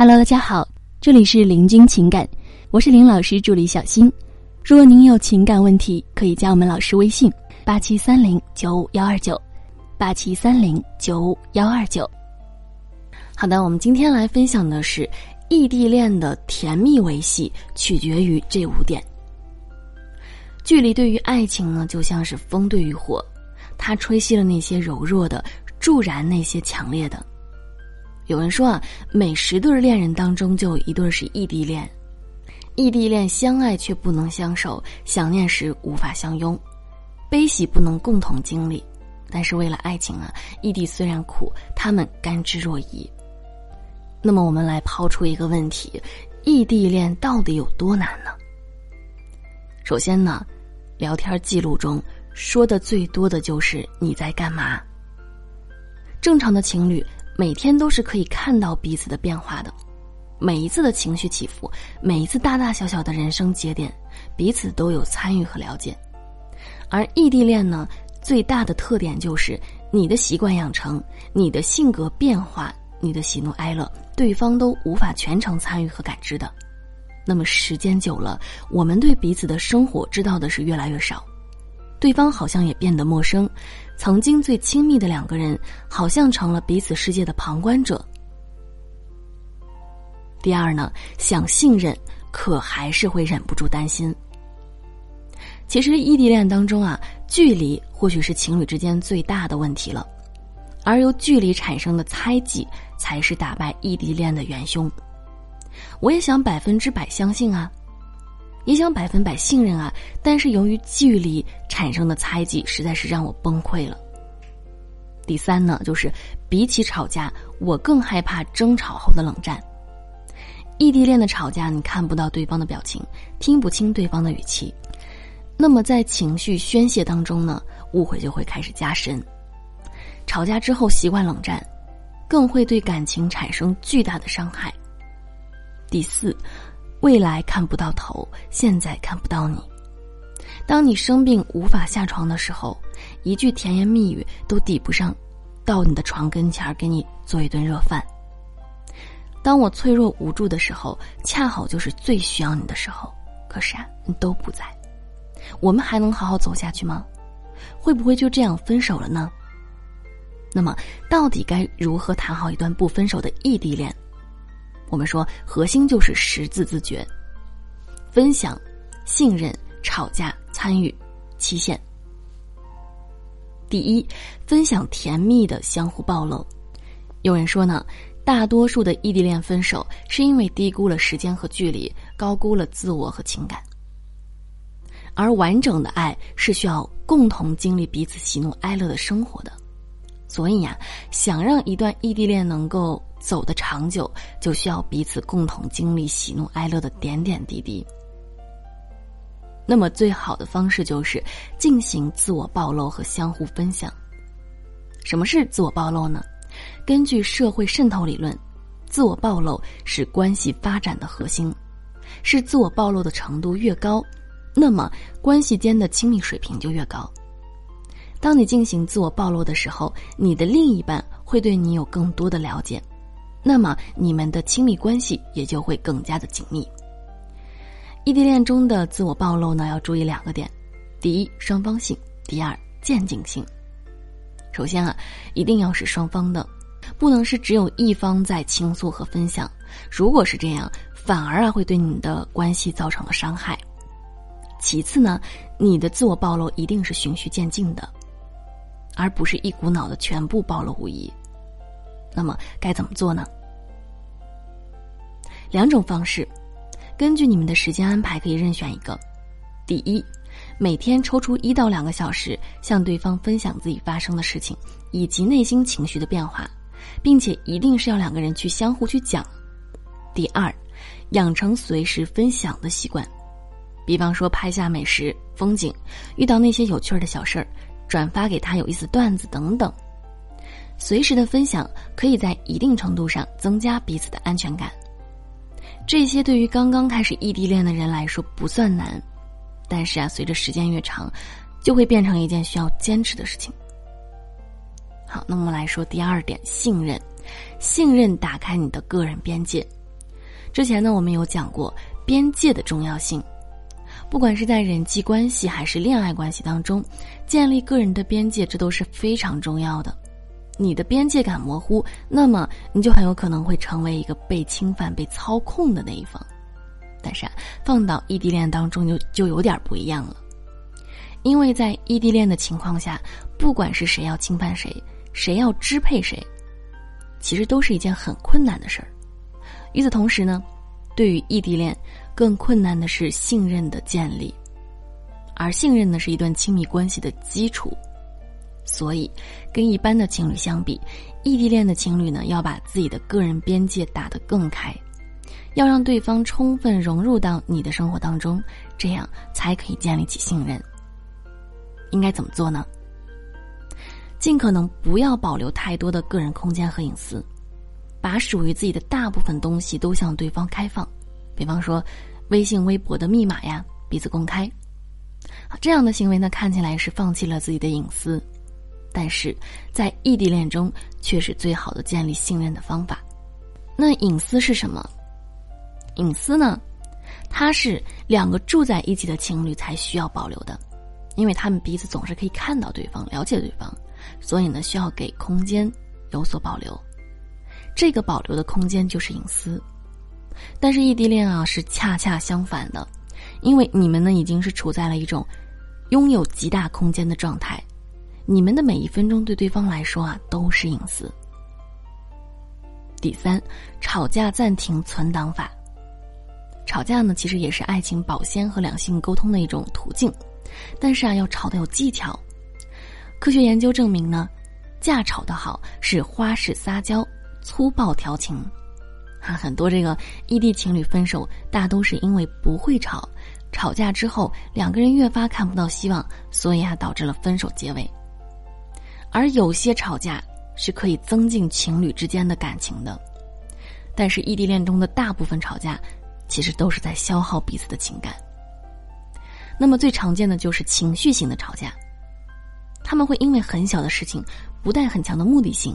Hello，大家好，这里是林君情感，我是林老师助理小新。如果您有情感问题，可以加我们老师微信：八七三零九五幺二九，八七三零九五幺二九。好的，我们今天来分享的是异地恋的甜蜜维系取决于这五点。距离对于爱情呢，就像是风对于火，它吹熄了那些柔弱的，助燃那些强烈的。有人说啊，每十对恋人当中就有一对是异地恋，异地恋相爱却不能相守，想念时无法相拥，悲喜不能共同经历。但是为了爱情啊，异地虽然苦，他们甘之若饴。那么我们来抛出一个问题：异地恋到底有多难呢？首先呢，聊天记录中说的最多的就是你在干嘛。正常的情侣。每天都是可以看到彼此的变化的，每一次的情绪起伏，每一次大大小小的人生节点，彼此都有参与和了解。而异地恋呢，最大的特点就是你的习惯养成、你的性格变化、你的喜怒哀乐，对方都无法全程参与和感知的。那么时间久了，我们对彼此的生活知道的是越来越少。对方好像也变得陌生，曾经最亲密的两个人，好像成了彼此世界的旁观者。第二呢，想信任，可还是会忍不住担心。其实异地恋当中啊，距离或许是情侣之间最大的问题了，而由距离产生的猜忌，才是打败异地恋的元凶。我也想百分之百相信啊。也想百分百信任啊，但是由于距离产生的猜忌，实在是让我崩溃了。第三呢，就是比起吵架，我更害怕争吵后的冷战。异地恋的吵架，你看不到对方的表情，听不清对方的语气，那么在情绪宣泄当中呢，误会就会开始加深。吵架之后习惯冷战，更会对感情产生巨大的伤害。第四。未来看不到头，现在看不到你。当你生病无法下床的时候，一句甜言蜜语都抵不上到你的床跟前儿给你做一顿热饭。当我脆弱无助的时候，恰好就是最需要你的时候，可是啊，你都不在，我们还能好好走下去吗？会不会就这样分手了呢？那么，到底该如何谈好一段不分手的异地恋？我们说，核心就是识字自觉：分享、信任、吵架、参与、期限。第一，分享甜蜜的相互暴露。有人说呢，大多数的异地恋分手是因为低估了时间和距离，高估了自我和情感。而完整的爱是需要共同经历彼此喜怒哀乐的生活的。所以呀，想让一段异地恋能够。走得长久，就需要彼此共同经历喜怒哀乐的点点滴滴。那么，最好的方式就是进行自我暴露和相互分享。什么是自我暴露呢？根据社会渗透理论，自我暴露是关系发展的核心，是自我暴露的程度越高，那么关系间的亲密水平就越高。当你进行自我暴露的时候，你的另一半会对你有更多的了解。那么你们的亲密关系也就会更加的紧密。异地恋中的自我暴露呢，要注意两个点：第一，双方性；第二，渐进性。首先啊，一定要是双方的，不能是只有一方在倾诉和分享。如果是这样，反而啊会对你的关系造成了伤害。其次呢，你的自我暴露一定是循序渐进的，而不是一股脑的全部暴露无遗。那么该怎么做呢？两种方式，根据你们的时间安排可以任选一个。第一，每天抽出一到两个小时，向对方分享自己发生的事情以及内心情绪的变化，并且一定是要两个人去相互去讲。第二，养成随时分享的习惯，比方说拍下美食、风景，遇到那些有趣儿的小事儿，转发给他有意思段子等等。随时的分享可以在一定程度上增加彼此的安全感。这些对于刚刚开始异地恋的人来说不算难，但是啊，随着时间越长，就会变成一件需要坚持的事情。好，那么来说第二点，信任，信任打开你的个人边界。之前呢，我们有讲过边界的重要性，不管是在人际关系还是恋爱关系当中，建立个人的边界，这都是非常重要的。你的边界感模糊，那么你就很有可能会成为一个被侵犯、被操控的那一方。但是啊，放到异地恋当中就就有点不一样了，因为在异地恋的情况下，不管是谁要侵犯谁，谁要支配谁，其实都是一件很困难的事儿。与此同时呢，对于异地恋，更困难的是信任的建立，而信任呢是一段亲密关系的基础。所以，跟一般的情侣相比，异地恋的情侣呢，要把自己的个人边界打得更开。要让对方充分融入到你的生活当中，这样才可以建立起信任。应该怎么做呢？尽可能不要保留太多的个人空间和隐私，把属于自己的大部分东西都向对方开放。比方说，微信、微博的密码呀，彼此公开。这样的行为呢，看起来是放弃了自己的隐私，但是在异地恋中却是最好的建立信任的方法。那隐私是什么？隐私呢，它是两个住在一起的情侣才需要保留的，因为他们彼此总是可以看到对方、了解对方，所以呢，需要给空间有所保留。这个保留的空间就是隐私。但是异地恋啊，是恰恰相反的，因为你们呢已经是处在了一种拥有极大空间的状态，你们的每一分钟对对方来说啊都是隐私。第三，吵架暂停存档法。吵架呢，其实也是爱情保鲜和两性沟通的一种途径，但是啊，要吵得有技巧。科学研究证明呢，架吵得好是花式撒娇、粗暴调情。啊，很多这个异地情侣分手，大都是因为不会吵，吵架之后两个人越发看不到希望，所以啊，导致了分手结尾。而有些吵架是可以增进情侣之间的感情的，但是异地恋中的大部分吵架。其实都是在消耗彼此的情感。那么最常见的就是情绪型的吵架，他们会因为很小的事情不带很强的目的性，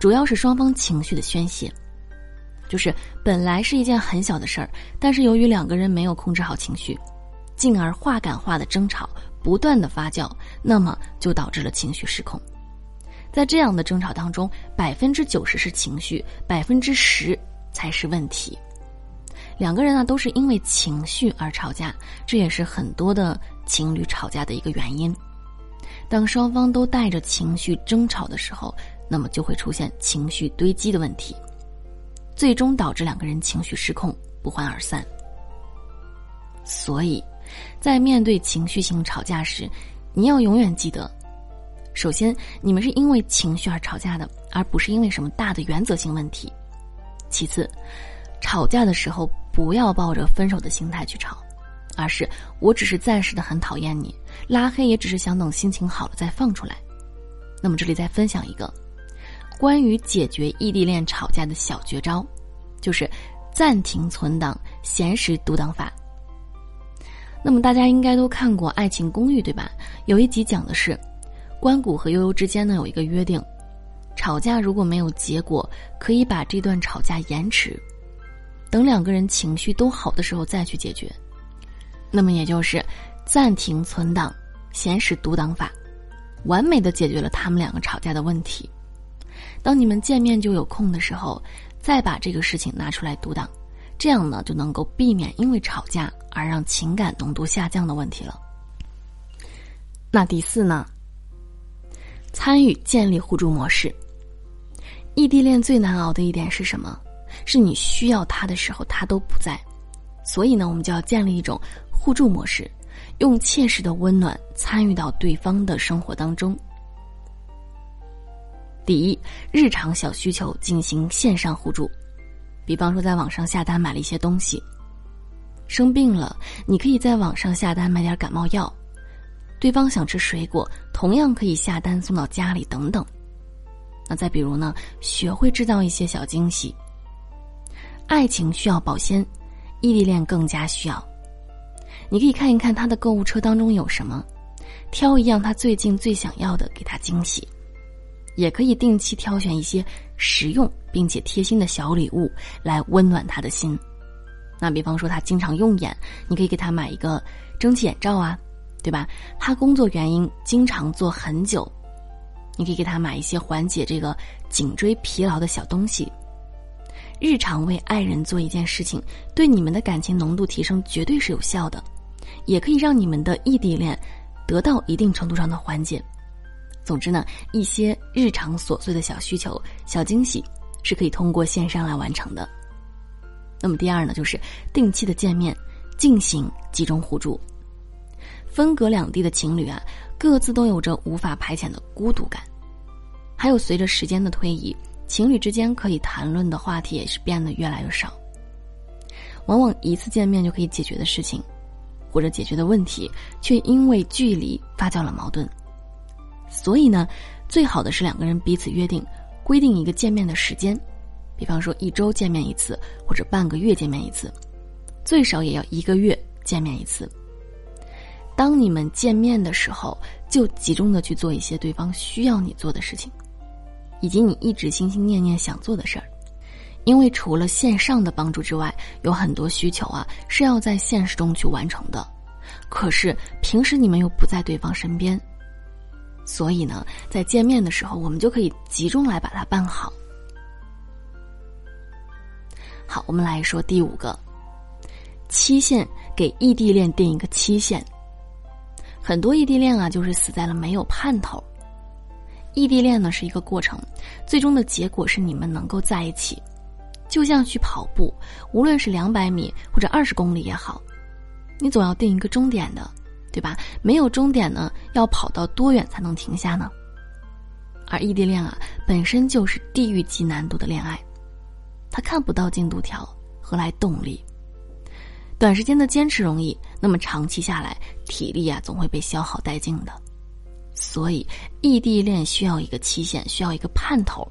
主要是双方情绪的宣泄，就是本来是一件很小的事儿，但是由于两个人没有控制好情绪，进而话赶话的争吵不断的发酵，那么就导致了情绪失控。在这样的争吵当中，百分之九十是情绪，百分之十才是问题。两个人呢都是因为情绪而吵架，这也是很多的情侣吵架的一个原因。当双方都带着情绪争吵的时候，那么就会出现情绪堆积的问题，最终导致两个人情绪失控，不欢而散。所以，在面对情绪性吵架时，你要永远记得：首先，你们是因为情绪而吵架的，而不是因为什么大的原则性问题；其次，吵架的时候。不要抱着分手的心态去吵，而是我只是暂时的很讨厌你，拉黑也只是想等心情好了再放出来。那么这里再分享一个关于解决异地恋吵架的小绝招，就是暂停存档、闲时读档法。那么大家应该都看过《爱情公寓》对吧？有一集讲的是关谷和悠悠之间呢有一个约定，吵架如果没有结果，可以把这段吵架延迟。等两个人情绪都好的时候再去解决，那么也就是暂停存档、闲时读档法，完美的解决了他们两个吵架的问题。当你们见面就有空的时候，再把这个事情拿出来独挡，这样呢就能够避免因为吵架而让情感浓度下降的问题了。那第四呢？参与建立互助模式。异地恋最难熬的一点是什么？是你需要他的时候，他都不在，所以呢，我们就要建立一种互助模式，用切实的温暖参与到对方的生活当中。第一，日常小需求进行线上互助，比方说在网上下单买了一些东西，生病了，你可以在网上下单买点感冒药；对方想吃水果，同样可以下单送到家里等等。那再比如呢，学会制造一些小惊喜。爱情需要保鲜，异地恋更加需要。你可以看一看他的购物车当中有什么，挑一样他最近最想要的给他惊喜，也可以定期挑选一些实用并且贴心的小礼物来温暖他的心。那比方说他经常用眼，你可以给他买一个蒸汽眼罩啊，对吧？他工作原因经常坐很久，你可以给他买一些缓解这个颈椎疲劳的小东西。日常为爱人做一件事情，对你们的感情浓度提升绝对是有效的，也可以让你们的异地恋得到一定程度上的缓解。总之呢，一些日常琐碎的小需求、小惊喜是可以通过线上来完成的。那么第二呢，就是定期的见面，进行集中互助。分隔两地的情侣啊，各自都有着无法排遣的孤独感，还有随着时间的推移，情侣之间可以谈论的话题也是变得越来越少。往往一次见面就可以解决的事情，或者解决的问题，却因为距离发酵了矛盾。所以呢，最好的是两个人彼此约定，规定一个见面的时间。比方说一周见面一次，或者半个月见面一次，最少也要一个月见面一次。当你们见面的时候，就集中的去做一些对方需要你做的事情，以及你一直心心念念想做的事儿。因为除了线上的帮助之外，有很多需求啊是要在现实中去完成的。可是平时你们又不在对方身边，所以呢，在见面的时候，我们就可以集中来把它办好。好，我们来说第五个期限，给异地恋定一个期限。很多异地恋啊，就是死在了没有盼头。异地恋呢是一个过程，最终的结果是你们能够在一起。就像去跑步，无论是两百米或者二十公里也好，你总要定一个终点的，对吧？没有终点呢，要跑到多远才能停下呢？而异地恋啊，本身就是地狱级难度的恋爱。他看不到进度条，何来动力？短时间的坚持容易，那么长期下来，体力啊总会被消耗殆尽的。所以，异地恋需要一个期限，需要一个盼头。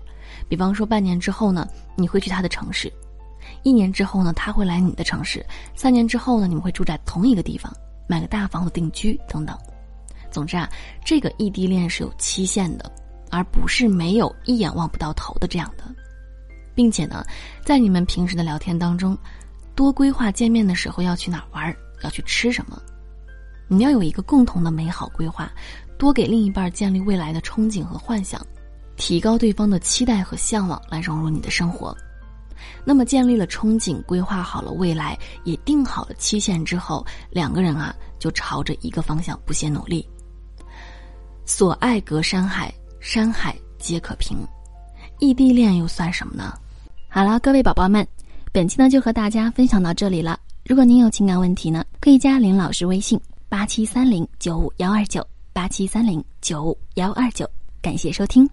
比方说，半年之后呢，你会去他的城市；一年之后呢，他会来你的城市；三年之后呢，你们会住在同一个地方，买个大房子定居等等。总之啊，这个异地恋是有期限的，而不是没有一眼望不到头的这样的。并且呢，在你们平时的聊天当中，多规划见面的时候要去哪玩，要去吃什么。你要有一个共同的美好规划，多给另一半建立未来的憧憬和幻想，提高对方的期待和向往，来融入你的生活。那么，建立了憧憬，规划好了未来，也定好了期限之后，两个人啊，就朝着一个方向不懈努力。所爱隔山海，山海皆可平。异地恋又算什么呢？好了，各位宝宝们，本期呢就和大家分享到这里了。如果您有情感问题呢，可以加林老师微信八七三零九五幺二九八七三零九五幺二九，感谢收听。